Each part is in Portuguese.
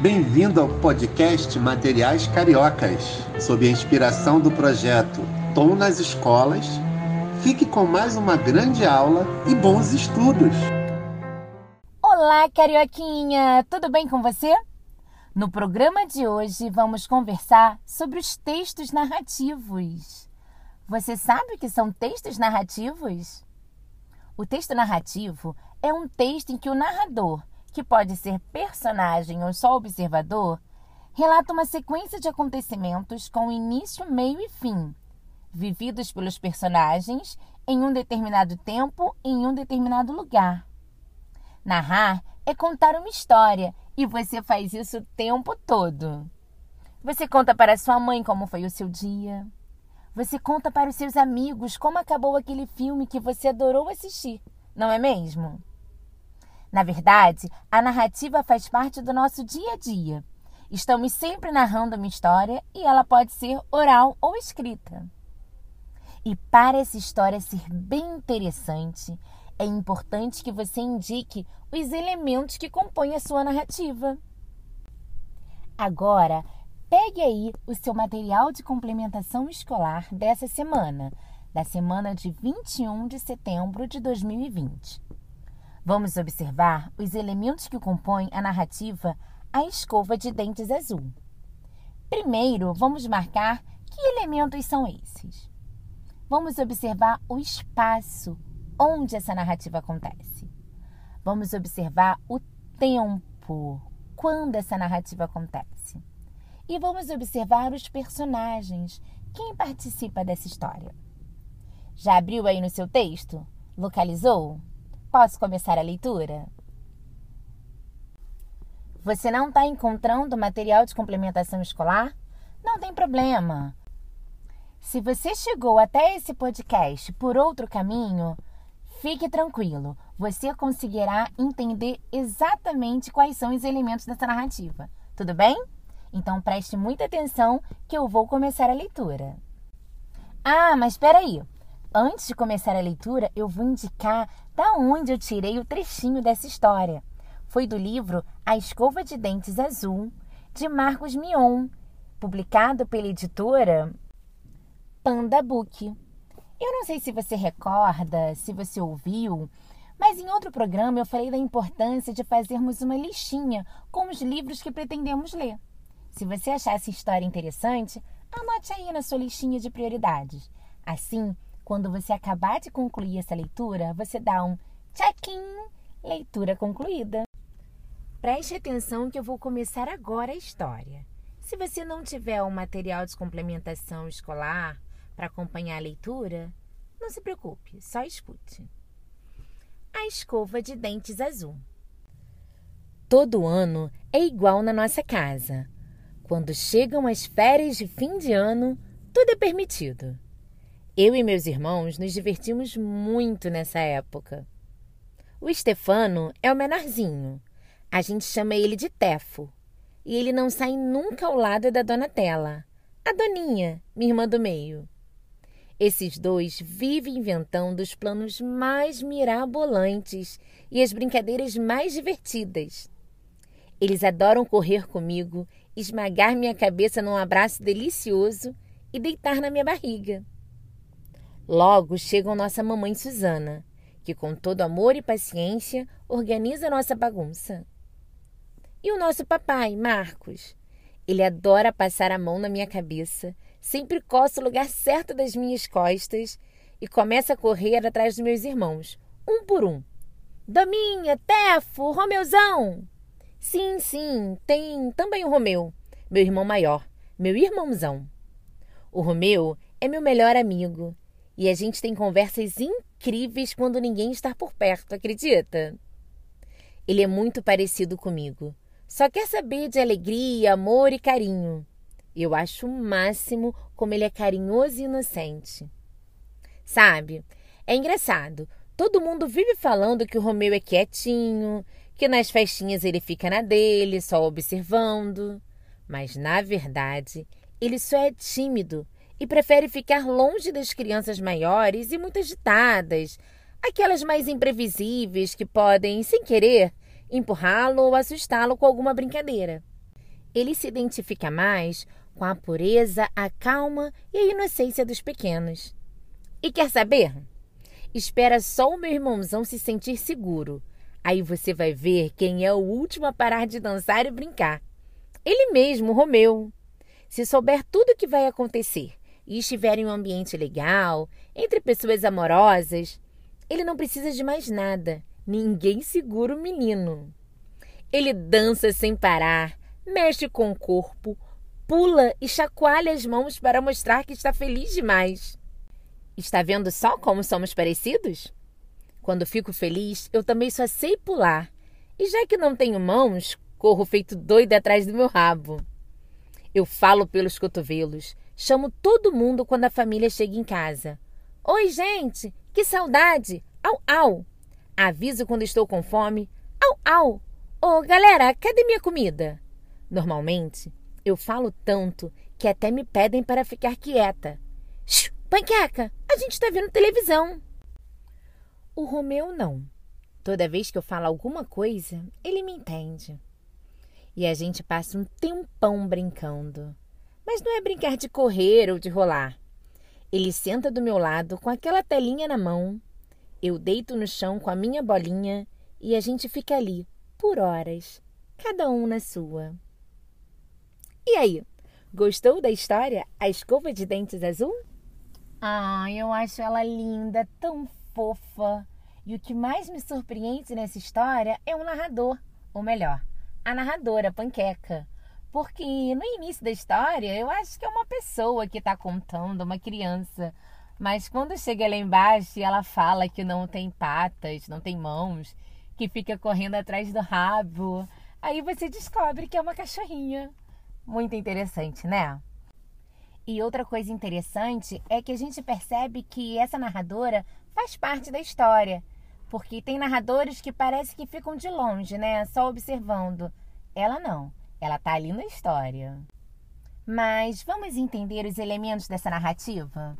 Bem-vindo ao podcast Materiais Cariocas, sob a inspiração do projeto Tom nas Escolas. Fique com mais uma grande aula e bons estudos! Olá, Carioquinha! Tudo bem com você? No programa de hoje vamos conversar sobre os textos narrativos. Você sabe o que são textos narrativos? O texto narrativo é um texto em que o narrador, que pode ser personagem ou só observador, relata uma sequência de acontecimentos com início, meio e fim, vividos pelos personagens em um determinado tempo em um determinado lugar. Narrar é contar uma história e você faz isso o tempo todo. Você conta para sua mãe como foi o seu dia. Você conta para os seus amigos como acabou aquele filme que você adorou assistir, não é mesmo? Na verdade, a narrativa faz parte do nosso dia a dia. Estamos sempre narrando uma história e ela pode ser oral ou escrita. E para essa história ser bem interessante, é importante que você indique os elementos que compõem a sua narrativa. Agora, Pegue aí o seu material de complementação escolar dessa semana, da semana de 21 de setembro de 2020. Vamos observar os elementos que compõem a narrativa A Escova de Dentes Azul. Primeiro, vamos marcar que elementos são esses. Vamos observar o espaço onde essa narrativa acontece. Vamos observar o tempo, quando essa narrativa acontece e vamos observar os personagens. Quem participa dessa história? Já abriu aí no seu texto? Localizou? Posso começar a leitura? Você não está encontrando material de complementação escolar? Não tem problema. Se você chegou até esse podcast por outro caminho, fique tranquilo, você conseguirá entender exatamente quais são os elementos dessa narrativa. Tudo bem? Então preste muita atenção que eu vou começar a leitura. Ah, mas espera aí. Antes de começar a leitura, eu vou indicar da onde eu tirei o trechinho dessa história. Foi do livro A Escova de Dentes Azul, de Marcos Mion, publicado pela editora Panda Book. Eu não sei se você recorda, se você ouviu, mas em outro programa eu falei da importância de fazermos uma listinha com os livros que pretendemos ler. Se você achar essa história interessante, anote aí na sua listinha de prioridades. Assim, quando você acabar de concluir essa leitura, você dá um check-in, leitura concluída. Preste atenção que eu vou começar agora a história. Se você não tiver um material de complementação escolar para acompanhar a leitura, não se preocupe, só escute. A escova de dentes azul. Todo ano é igual na nossa casa. Quando chegam as férias de fim de ano, tudo é permitido. Eu e meus irmãos nos divertimos muito nessa época. O Stefano é o menorzinho. A gente chama ele de Tefo. E ele não sai nunca ao lado da Donatella, a Doninha, minha irmã do meio. Esses dois vivem inventando os planos mais mirabolantes e as brincadeiras mais divertidas. Eles adoram correr comigo esmagar minha cabeça num abraço delicioso e deitar na minha barriga. Logo chegam nossa mamãe Susana, que com todo amor e paciência organiza nossa bagunça. E o nosso papai, Marcos. Ele adora passar a mão na minha cabeça, sempre coça o lugar certo das minhas costas e começa a correr atrás dos meus irmãos, um por um. Dominha, Tefo, Romeuzão! Sim, sim, tem também o Romeu, meu irmão maior, meu irmãozão. O Romeu é meu melhor amigo e a gente tem conversas incríveis quando ninguém está por perto, acredita? Ele é muito parecido comigo. Só quer saber de alegria, amor e carinho. Eu acho o máximo como ele é carinhoso e inocente. Sabe, é engraçado. Todo mundo vive falando que o Romeu é quietinho, que nas festinhas ele fica na dele, só observando. Mas, na verdade, ele só é tímido e prefere ficar longe das crianças maiores e muito agitadas, aquelas mais imprevisíveis que podem, sem querer, empurrá-lo ou assustá-lo com alguma brincadeira. Ele se identifica mais com a pureza, a calma e a inocência dos pequenos. E quer saber? Espera só o meu irmãozão se sentir seguro. Aí você vai ver quem é o último a parar de dançar e brincar. Ele mesmo, Romeu. Se souber tudo o que vai acontecer e estiver em um ambiente legal, entre pessoas amorosas, ele não precisa de mais nada. Ninguém segura o menino. Ele dança sem parar, mexe com o corpo, pula e chacoalha as mãos para mostrar que está feliz demais. Está vendo só como somos parecidos? Quando fico feliz, eu também só sei pular. E já que não tenho mãos, corro feito doido atrás do meu rabo. Eu falo pelos cotovelos, chamo todo mundo quando a família chega em casa. Oi, gente, que saudade! Au, au! Aviso quando estou com fome. Au, au! Ô, oh, galera, cadê minha comida? Normalmente, eu falo tanto que até me pedem para ficar quieta. Shhh, panqueca, a gente está vendo televisão. O Romeu não. Toda vez que eu falo alguma coisa, ele me entende. E a gente passa um tempão brincando. Mas não é brincar de correr ou de rolar. Ele senta do meu lado com aquela telinha na mão. Eu deito no chão com a minha bolinha e a gente fica ali por horas, cada um na sua. E aí, gostou da história A Escova de Dentes Azul? Ah, eu acho ela linda, tão fofa. E o que mais me surpreende nessa história é o narrador, ou melhor, a narradora, Panqueca. Porque no início da história eu acho que é uma pessoa que está contando, uma criança. Mas quando chega lá embaixo e ela fala que não tem patas, não tem mãos, que fica correndo atrás do rabo, aí você descobre que é uma cachorrinha. Muito interessante, né? E outra coisa interessante é que a gente percebe que essa narradora faz parte da história. Porque tem narradores que parece que ficam de longe, né? Só observando. Ela não. Ela tá ali na história. Mas vamos entender os elementos dessa narrativa?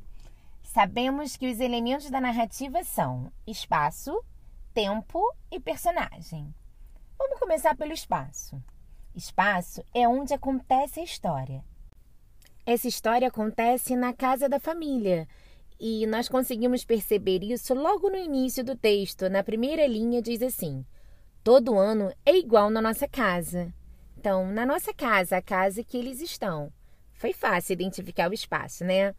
Sabemos que os elementos da narrativa são espaço, tempo e personagem. Vamos começar pelo espaço. Espaço é onde acontece a história. Essa história acontece na casa da família. E nós conseguimos perceber isso logo no início do texto. Na primeira linha diz assim: Todo ano é igual na nossa casa. Então, na nossa casa, a casa que eles estão. Foi fácil identificar o espaço, né?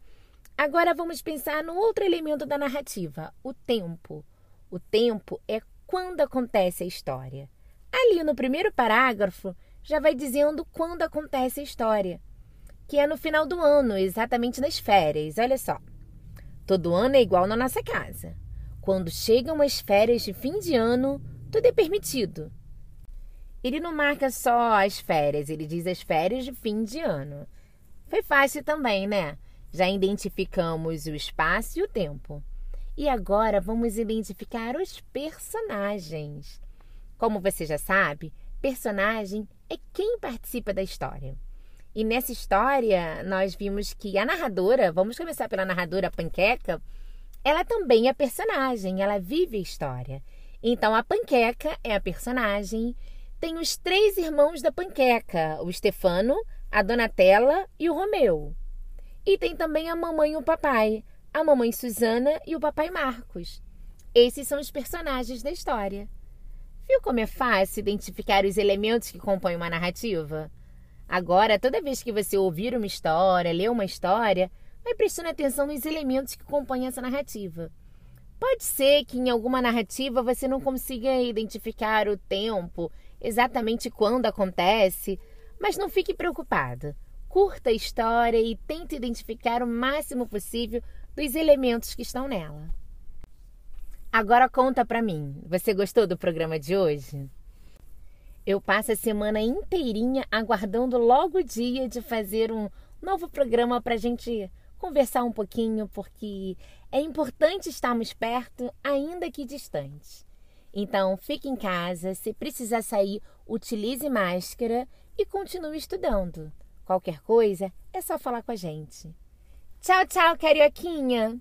Agora vamos pensar no outro elemento da narrativa, o tempo. O tempo é quando acontece a história. Ali no primeiro parágrafo já vai dizendo quando acontece a história que é no final do ano, exatamente nas férias. Olha só. Todo ano é igual na nossa casa. Quando chegam as férias de fim de ano, tudo é permitido. Ele não marca só as férias, ele diz as férias de fim de ano. Foi fácil também, né? Já identificamos o espaço e o tempo. E agora vamos identificar os personagens. Como você já sabe, personagem é quem participa da história. E nessa história, nós vimos que a narradora, vamos começar pela narradora Panqueca, ela também é personagem, ela vive a história. Então a Panqueca é a personagem. Tem os três irmãos da Panqueca: o Stefano, a Donatella e o Romeu. E tem também a mamãe e o papai, a mamãe Susana e o papai Marcos. Esses são os personagens da história. Viu como é fácil identificar os elementos que compõem uma narrativa? Agora, toda vez que você ouvir uma história, ler uma história, vai prestando atenção nos elementos que compõem essa narrativa. Pode ser que em alguma narrativa você não consiga identificar o tempo, exatamente quando acontece, mas não fique preocupado. Curta a história e tente identificar o máximo possível dos elementos que estão nela. Agora conta para mim, você gostou do programa de hoje? Eu passo a semana inteirinha aguardando logo o dia de fazer um novo programa para a gente conversar um pouquinho, porque é importante estarmos perto, ainda que distantes. Então, fique em casa, se precisar sair, utilize máscara e continue estudando. Qualquer coisa, é só falar com a gente. Tchau, tchau, carioquinha!